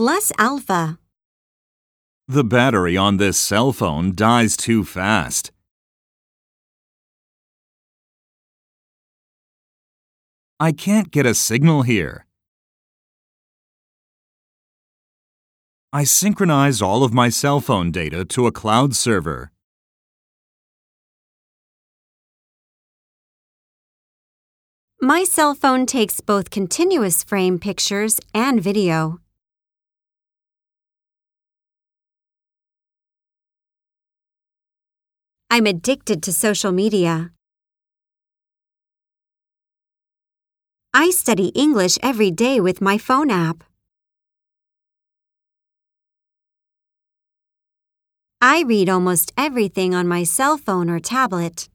plus alpha. The battery on this cell phone dies too fast. I can't get a signal here. I synchronize all of my cell phone data to a cloud server. My cell phone takes both continuous frame pictures and video. I'm addicted to social media. I study English every day with my phone app. I read almost everything on my cell phone or tablet.